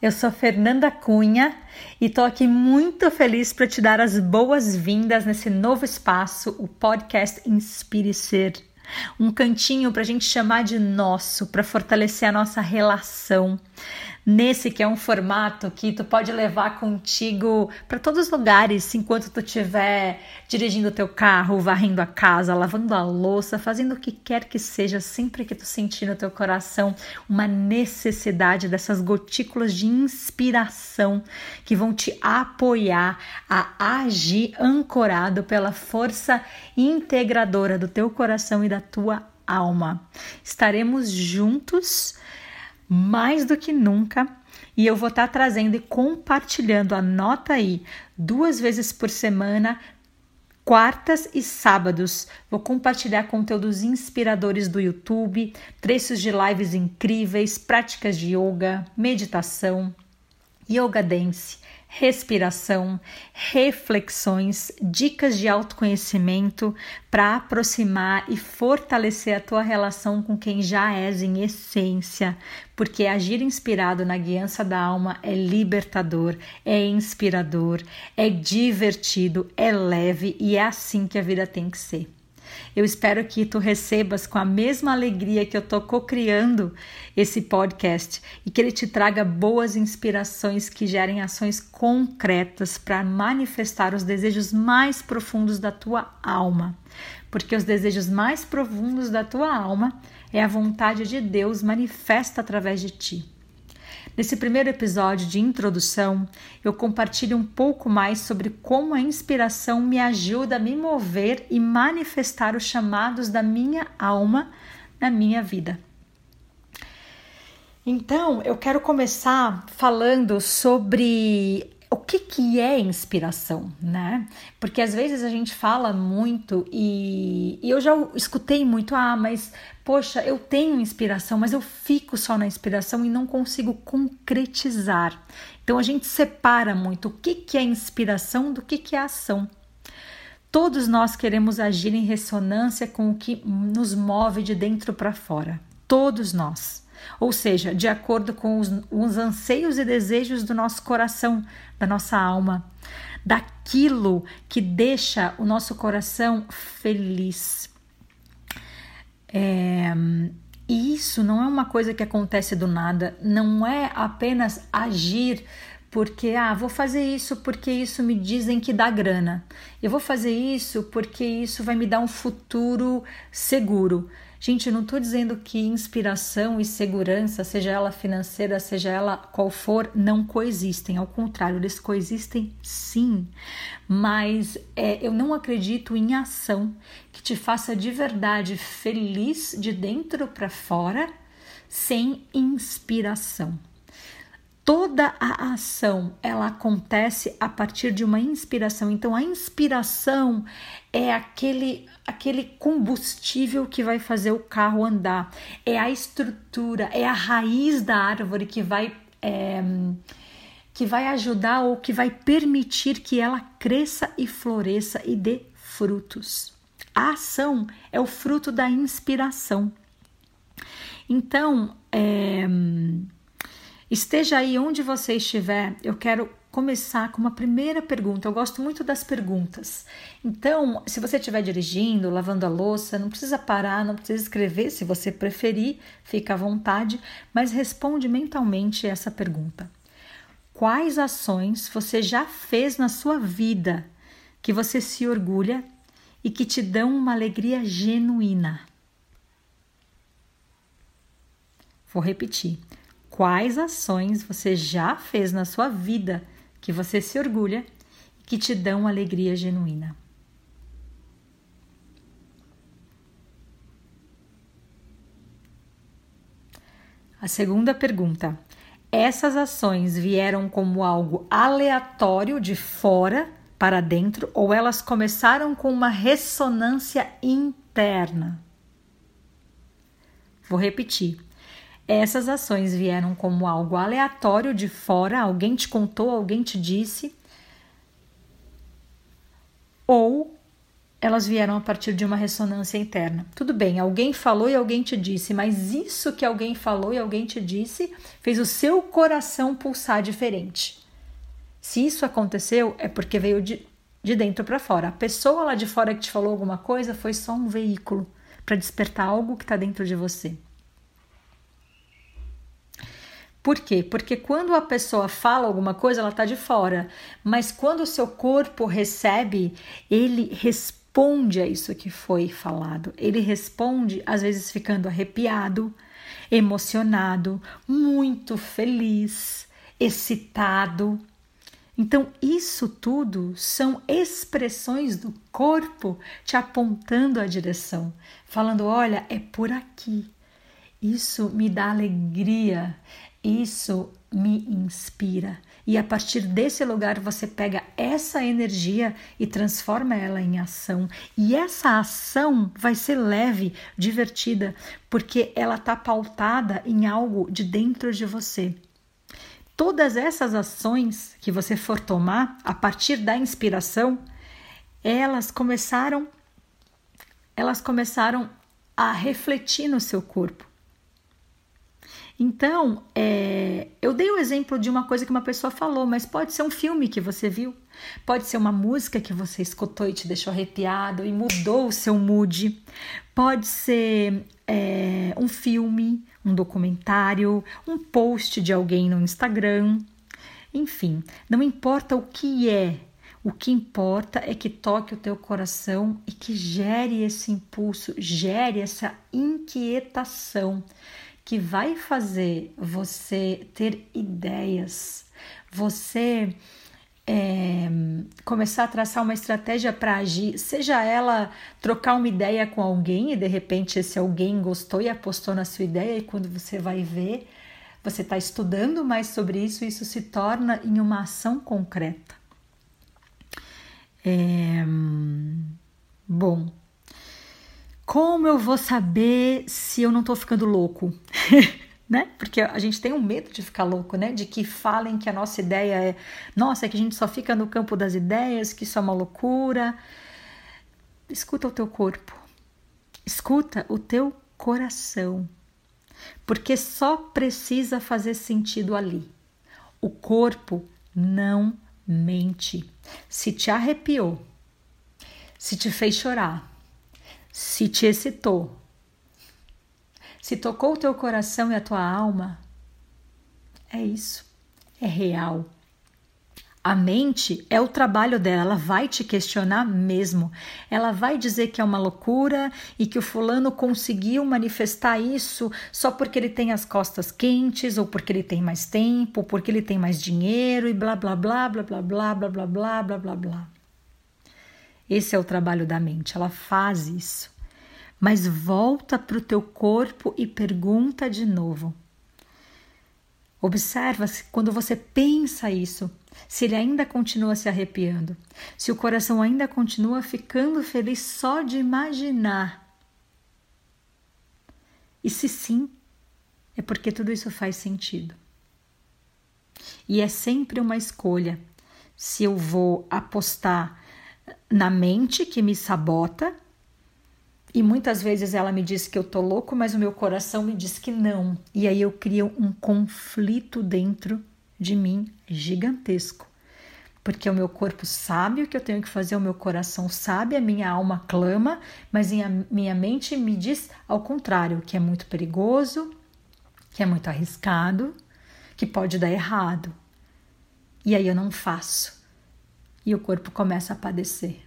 Eu sou Fernanda Cunha e tô aqui muito feliz para te dar as boas-vindas nesse novo espaço, o podcast Inspire Ser. Um cantinho para a gente chamar de nosso, para fortalecer a nossa relação nesse que é um formato que tu pode levar contigo para todos os lugares enquanto tu estiver dirigindo o teu carro, varrendo a casa, lavando a louça, fazendo o que quer que seja, sempre que tu sentir no teu coração uma necessidade dessas gotículas de inspiração que vão te apoiar a agir ancorado pela força integradora do teu coração e da tua alma. Estaremos juntos mais do que nunca. E eu vou estar tá trazendo e compartilhando, anota aí, duas vezes por semana, quartas e sábados. Vou compartilhar conteúdos inspiradores do YouTube, trechos de lives incríveis, práticas de yoga, meditação, yoga dance respiração, reflexões, dicas de autoconhecimento para aproximar e fortalecer a tua relação com quem já és em essência, porque agir inspirado na guiança da alma é libertador, é inspirador, é divertido, é leve e é assim que a vida tem que ser. Eu espero que tu recebas com a mesma alegria que eu tô co-criando esse podcast e que ele te traga boas inspirações que gerem ações concretas para manifestar os desejos mais profundos da tua alma. Porque os desejos mais profundos da tua alma é a vontade de Deus manifesta através de ti. Nesse primeiro episódio de introdução, eu compartilho um pouco mais sobre como a inspiração me ajuda a me mover e manifestar os chamados da minha alma na minha vida. Então, eu quero começar falando sobre o que, que é inspiração, né? Porque às vezes a gente fala muito e, e, eu já escutei muito, ah, mas poxa, eu tenho inspiração, mas eu fico só na inspiração e não consigo concretizar. Então a gente separa muito o que, que é inspiração do que, que é ação. Todos nós queremos agir em ressonância com o que nos move de dentro para fora. Todos nós ou seja, de acordo com os, os anseios e desejos do nosso coração, da nossa alma, daquilo que deixa o nosso coração feliz. É, e isso não é uma coisa que acontece do nada, não é apenas agir porque ah, vou fazer isso porque isso me dizem que dá grana. Eu vou fazer isso porque isso vai me dar um futuro seguro. Gente, não estou dizendo que inspiração e segurança, seja ela financeira, seja ela qual for, não coexistem. Ao contrário, eles coexistem sim. Mas é, eu não acredito em ação que te faça de verdade feliz de dentro para fora sem inspiração toda a ação ela acontece a partir de uma inspiração. Então a inspiração é aquele aquele combustível que vai fazer o carro andar, é a estrutura, é a raiz da árvore que vai é, que vai ajudar ou que vai permitir que ela cresça e floresça e dê frutos. A ação é o fruto da inspiração. Então, é, Esteja aí onde você estiver, eu quero começar com uma primeira pergunta. Eu gosto muito das perguntas. Então, se você estiver dirigindo, lavando a louça, não precisa parar, não precisa escrever, se você preferir, fica à vontade, mas responde mentalmente essa pergunta. Quais ações você já fez na sua vida que você se orgulha e que te dão uma alegria genuína? Vou repetir. Quais ações você já fez na sua vida que você se orgulha e que te dão alegria genuína? A segunda pergunta: essas ações vieram como algo aleatório de fora para dentro ou elas começaram com uma ressonância interna? Vou repetir. Essas ações vieram como algo aleatório de fora, alguém te contou, alguém te disse, ou elas vieram a partir de uma ressonância interna. Tudo bem, alguém falou e alguém te disse, mas isso que alguém falou e alguém te disse fez o seu coração pulsar diferente. Se isso aconteceu, é porque veio de, de dentro para fora. A pessoa lá de fora que te falou alguma coisa foi só um veículo para despertar algo que está dentro de você. Por quê? Porque quando a pessoa fala alguma coisa, ela está de fora, mas quando o seu corpo recebe, ele responde a isso que foi falado. Ele responde, às vezes ficando arrepiado, emocionado, muito feliz, excitado. Então, isso tudo são expressões do corpo te apontando a direção, falando: olha, é por aqui. Isso me dá alegria, isso me inspira. E a partir desse lugar você pega essa energia e transforma ela em ação. E essa ação vai ser leve, divertida, porque ela está pautada em algo de dentro de você. Todas essas ações que você for tomar a partir da inspiração, elas começaram elas começaram a refletir no seu corpo. Então, é, eu dei o exemplo de uma coisa que uma pessoa falou, mas pode ser um filme que você viu, pode ser uma música que você escutou e te deixou arrepiado e mudou o seu mood, pode ser é, um filme, um documentário, um post de alguém no Instagram, enfim, não importa o que é, o que importa é que toque o teu coração e que gere esse impulso, gere essa inquietação que vai fazer você ter ideias, você é, começar a traçar uma estratégia para agir, seja ela trocar uma ideia com alguém e de repente esse alguém gostou e apostou na sua ideia, e quando você vai ver, você está estudando mais sobre isso, isso se torna em uma ação concreta. É, bom, como eu vou saber se eu não tô ficando louco? né? Porque a gente tem um medo de ficar louco, né? De que falem que a nossa ideia é, nossa, é que a gente só fica no campo das ideias, que isso é uma loucura. Escuta o teu corpo. Escuta o teu coração. Porque só precisa fazer sentido ali. O corpo não mente. Se te arrepiou, se te fez chorar, se te excitou, se tocou o teu coração e a tua alma, é isso, é real. A mente é o trabalho dela, ela vai te questionar mesmo. Ela vai dizer que é uma loucura e que o fulano conseguiu manifestar isso só porque ele tem as costas quentes, ou porque ele tem mais tempo, ou porque ele tem mais dinheiro e blá blá blá blá blá blá blá blá blá blá blá blá. Esse é o trabalho da mente, ela faz isso. Mas volta para o teu corpo e pergunta de novo. Observa se quando você pensa isso, se ele ainda continua se arrepiando, se o coração ainda continua ficando feliz só de imaginar. E se sim, é porque tudo isso faz sentido. E é sempre uma escolha se eu vou apostar na mente que me sabota. E muitas vezes ela me diz que eu tô louco, mas o meu coração me diz que não. E aí eu crio um conflito dentro de mim gigantesco. Porque o meu corpo sabe o que eu tenho que fazer, o meu coração sabe, a minha alma clama, mas a minha mente me diz ao contrário, que é muito perigoso, que é muito arriscado, que pode dar errado. E aí eu não faço e o corpo começa a padecer.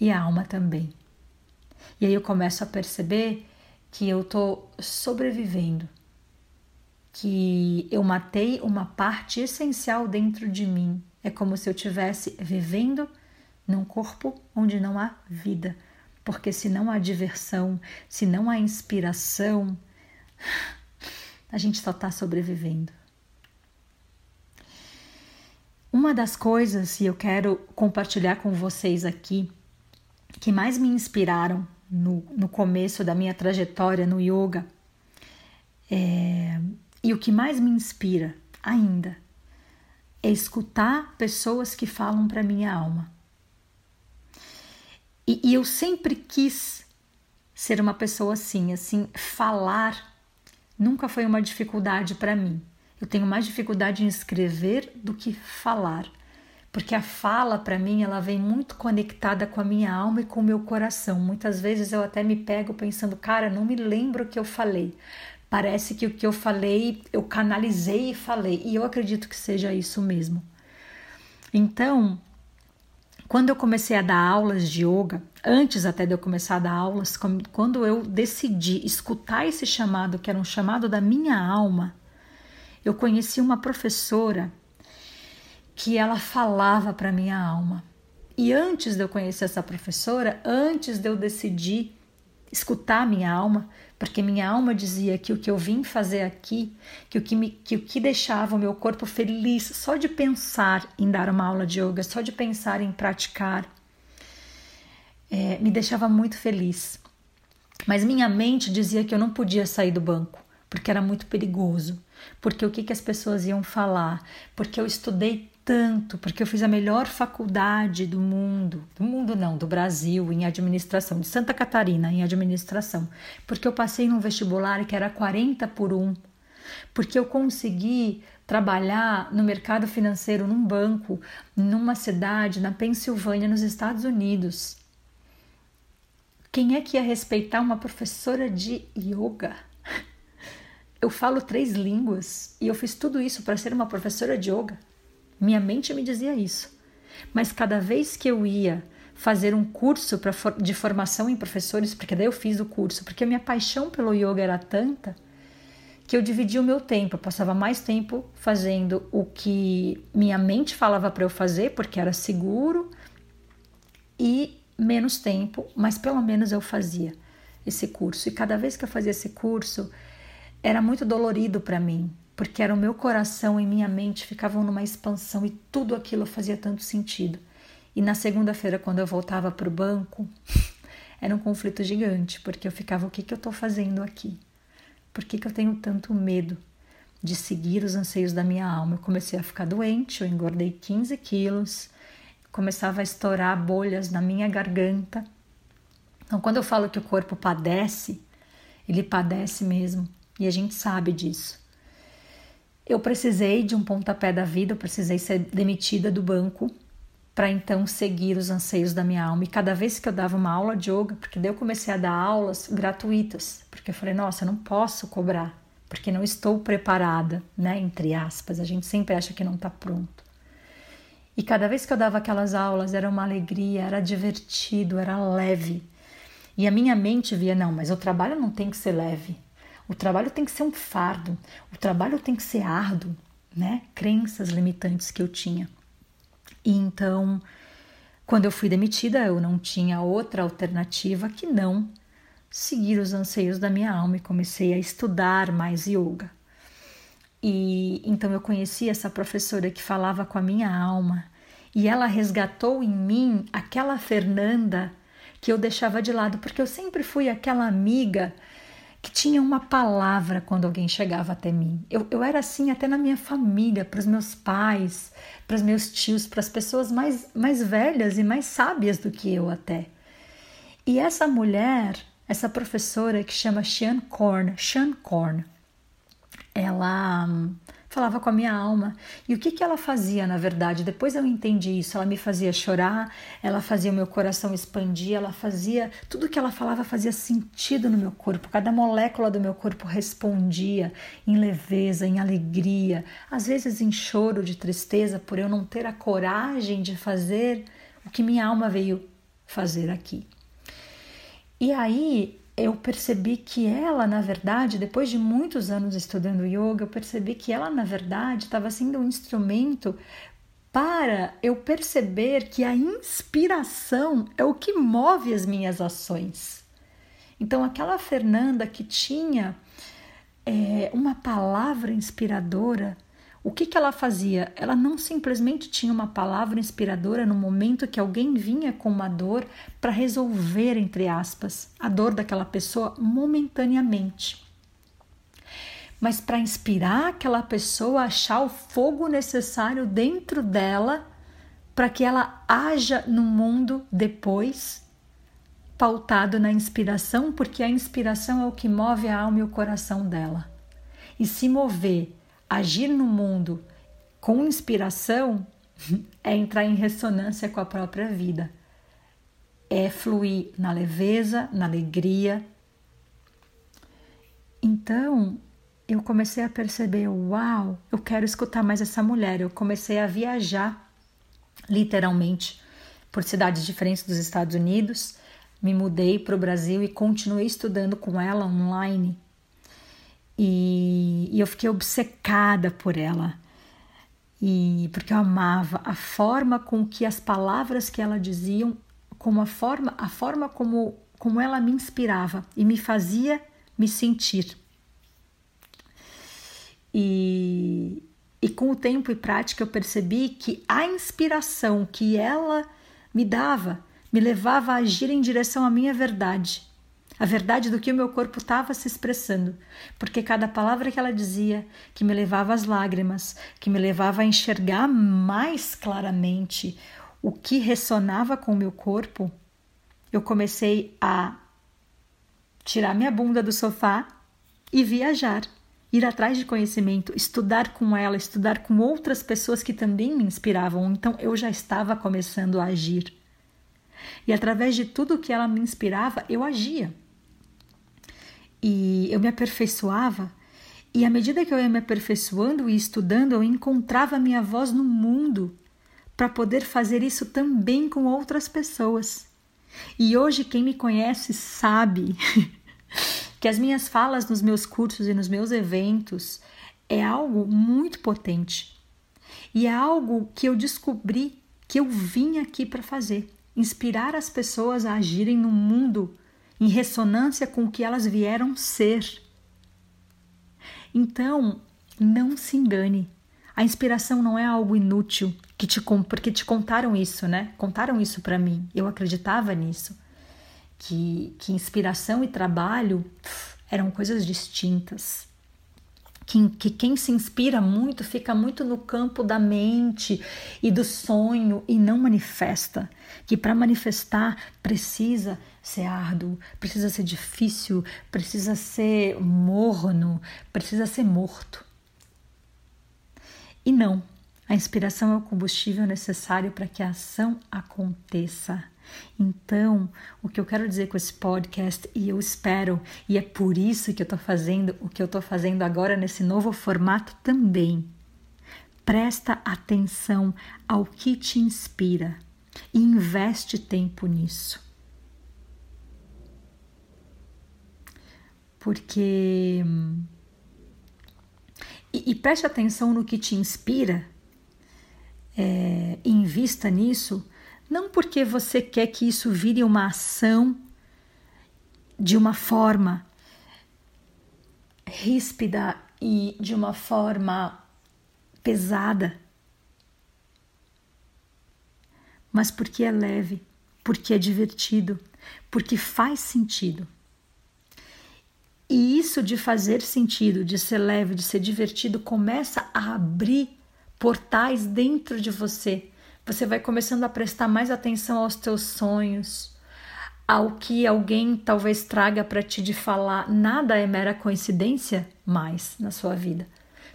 E a alma também. E aí eu começo a perceber que eu estou sobrevivendo, que eu matei uma parte essencial dentro de mim. É como se eu estivesse vivendo num corpo onde não há vida. Porque se não há diversão, se não há inspiração, a gente só está sobrevivendo. Uma das coisas, e eu quero compartilhar com vocês aqui, que mais me inspiraram no, no começo da minha trajetória no yoga, é, e o que mais me inspira ainda, é escutar pessoas que falam para minha alma. E, e eu sempre quis ser uma pessoa assim, assim, falar nunca foi uma dificuldade para mim. Eu tenho mais dificuldade em escrever do que falar, porque a fala para mim ela vem muito conectada com a minha alma e com o meu coração. Muitas vezes eu até me pego pensando, cara, não me lembro o que eu falei. Parece que o que eu falei, eu canalizei e falei, e eu acredito que seja isso mesmo. Então, quando eu comecei a dar aulas de yoga, antes até de eu começar a dar aulas, quando eu decidi escutar esse chamado, que era um chamado da minha alma, eu conheci uma professora que ela falava para minha alma. E antes de eu conhecer essa professora, antes de eu decidir escutar minha alma, porque minha alma dizia que o que eu vim fazer aqui, que o que, me, que o que deixava o meu corpo feliz só de pensar em dar uma aula de yoga, só de pensar em praticar, é, me deixava muito feliz. Mas minha mente dizia que eu não podia sair do banco, porque era muito perigoso, porque o que, que as pessoas iam falar, porque eu estudei tanto, porque eu fiz a melhor faculdade do mundo, do mundo não, do Brasil, em administração, de Santa Catarina, em administração, porque eu passei num vestibular que era 40 por 1, porque eu consegui trabalhar no mercado financeiro num banco, numa cidade na Pensilvânia, nos Estados Unidos. Quem é que ia respeitar uma professora de yoga? Eu falo três línguas e eu fiz tudo isso para ser uma professora de yoga. Minha mente me dizia isso. Mas cada vez que eu ia fazer um curso de formação em professores, porque daí eu fiz o curso, porque a minha paixão pelo yoga era tanta que eu dividia o meu tempo. Eu passava mais tempo fazendo o que minha mente falava para eu fazer, porque era seguro, e menos tempo, mas pelo menos eu fazia esse curso. E cada vez que eu fazia esse curso, era muito dolorido para mim, porque era o meu coração e minha mente ficavam numa expansão e tudo aquilo fazia tanto sentido. E na segunda-feira, quando eu voltava para o banco, era um conflito gigante, porque eu ficava: o que, que eu estou fazendo aqui? Por que, que eu tenho tanto medo de seguir os anseios da minha alma? Eu comecei a ficar doente, eu engordei 15 quilos, começava a estourar bolhas na minha garganta. Então, quando eu falo que o corpo padece, ele padece mesmo, e a gente sabe disso. Eu precisei de um pontapé da vida, eu precisei ser demitida do banco para então seguir os anseios da minha alma. E cada vez que eu dava uma aula de yoga, porque daí eu comecei a dar aulas gratuitas, porque eu falei, nossa, eu não posso cobrar, porque não estou preparada, né? Entre aspas, a gente sempre acha que não está pronto. E cada vez que eu dava aquelas aulas era uma alegria, era divertido, era leve. E a minha mente via, não, mas o trabalho não tem que ser leve. O trabalho tem que ser um fardo, o trabalho tem que ser árduo, né? Crenças limitantes que eu tinha. E então, quando eu fui demitida, eu não tinha outra alternativa que não seguir os anseios da minha alma e comecei a estudar mais yoga. E então eu conheci essa professora que falava com a minha alma e ela resgatou em mim aquela Fernanda que eu deixava de lado, porque eu sempre fui aquela amiga que tinha uma palavra quando alguém chegava até mim. Eu, eu era assim até na minha família, para os meus pais, para os meus tios, para as pessoas mais, mais velhas e mais sábias do que eu até. E essa mulher, essa professora que chama Sean Korn, Sean Korn, ela hum, falava com a minha alma. E o que, que ela fazia, na verdade? Depois eu entendi isso. Ela me fazia chorar, ela fazia o meu coração expandir, ela fazia. Tudo que ela falava fazia sentido no meu corpo. Cada molécula do meu corpo respondia em leveza, em alegria, às vezes em choro de tristeza por eu não ter a coragem de fazer o que minha alma veio fazer aqui. E aí eu percebi que ela, na verdade, depois de muitos anos estudando yoga, eu percebi que ela, na verdade, estava sendo um instrumento para eu perceber que a inspiração é o que move as minhas ações. Então, aquela Fernanda que tinha é, uma palavra inspiradora o que, que ela fazia? Ela não simplesmente tinha uma palavra inspiradora no momento que alguém vinha com uma dor para resolver, entre aspas, a dor daquela pessoa momentaneamente. Mas para inspirar aquela pessoa a achar o fogo necessário dentro dela para que ela haja no mundo depois pautado na inspiração, porque a inspiração é o que move a alma e o coração dela. E se mover, agir no mundo com inspiração, é entrar em ressonância com a própria vida. É fluir na leveza, na alegria. Então, eu comecei a perceber, uau, eu quero escutar mais essa mulher. Eu comecei a viajar, literalmente, por cidades diferentes dos Estados Unidos me mudei para o Brasil e continuei estudando com ela online. E, e, eu fiquei obcecada por ela. E porque eu amava a forma com que as palavras que ela diziam, como a forma, a forma como, como ela me inspirava e me fazia me sentir. E, e com o tempo e prática eu percebi que a inspiração que ela me dava me levava a agir em direção à minha verdade, a verdade do que o meu corpo estava se expressando, porque cada palavra que ela dizia, que me levava às lágrimas, que me levava a enxergar mais claramente o que ressonava com o meu corpo, eu comecei a tirar minha bunda do sofá e viajar, ir atrás de conhecimento, estudar com ela, estudar com outras pessoas que também me inspiravam. Então eu já estava começando a agir. E através de tudo que ela me inspirava, eu agia. E eu me aperfeiçoava. E à medida que eu ia me aperfeiçoando e estudando, eu encontrava a minha voz no mundo para poder fazer isso também com outras pessoas. E hoje quem me conhece sabe que as minhas falas nos meus cursos e nos meus eventos é algo muito potente. E é algo que eu descobri que eu vim aqui para fazer inspirar as pessoas a agirem no mundo em ressonância com o que elas vieram ser. Então, não se engane. A inspiração não é algo inútil que te porque te contaram isso, né? Contaram isso para mim. Eu acreditava nisso. Que, que inspiração e trabalho pff, eram coisas distintas que, que quem se inspira muito fica muito no campo da mente e do sonho e não manifesta. Que para manifestar precisa ser árduo, precisa ser difícil, precisa ser morno, precisa ser morto. E não, a inspiração é o combustível necessário para que a ação aconteça. Então, o que eu quero dizer com esse podcast, e eu espero, e é por isso que eu estou fazendo o que eu estou fazendo agora nesse novo formato também. Presta atenção ao que te inspira e investe tempo nisso. Porque. E, e preste atenção no que te inspira, é, invista nisso não porque você quer que isso vire uma ação de uma forma ríspida e de uma forma pesada, mas porque é leve, porque é divertido, porque faz sentido. E isso de fazer sentido, de ser leve, de ser divertido, começa a abrir portais dentro de você você vai começando a prestar mais atenção aos teus sonhos, ao que alguém talvez traga para ti de falar. Nada é mera coincidência mais na sua vida.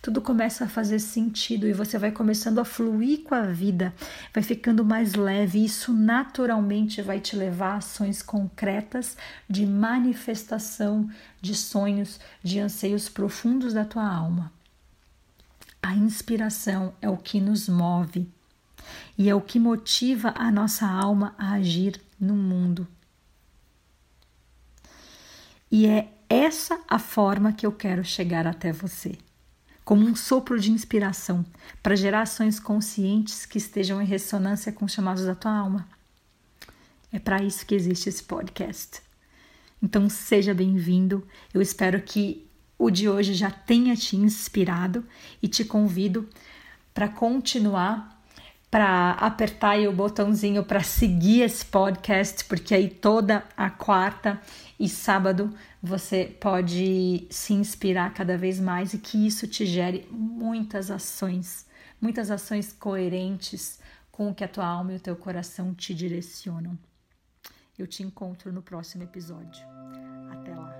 Tudo começa a fazer sentido e você vai começando a fluir com a vida, vai ficando mais leve. E isso naturalmente vai te levar a ações concretas de manifestação de sonhos, de anseios profundos da tua alma. A inspiração é o que nos move e é o que motiva a nossa alma a agir no mundo. E é essa a forma que eu quero chegar até você como um sopro de inspiração para gerar ações conscientes que estejam em ressonância com os chamados da tua alma. É para isso que existe esse podcast. Então seja bem-vindo. Eu espero que o de hoje já tenha te inspirado e te convido para continuar para apertar aí o botãozinho para seguir esse podcast, porque aí toda a quarta e sábado você pode se inspirar cada vez mais e que isso te gere muitas ações, muitas ações coerentes com o que a tua alma e o teu coração te direcionam. Eu te encontro no próximo episódio. Até lá!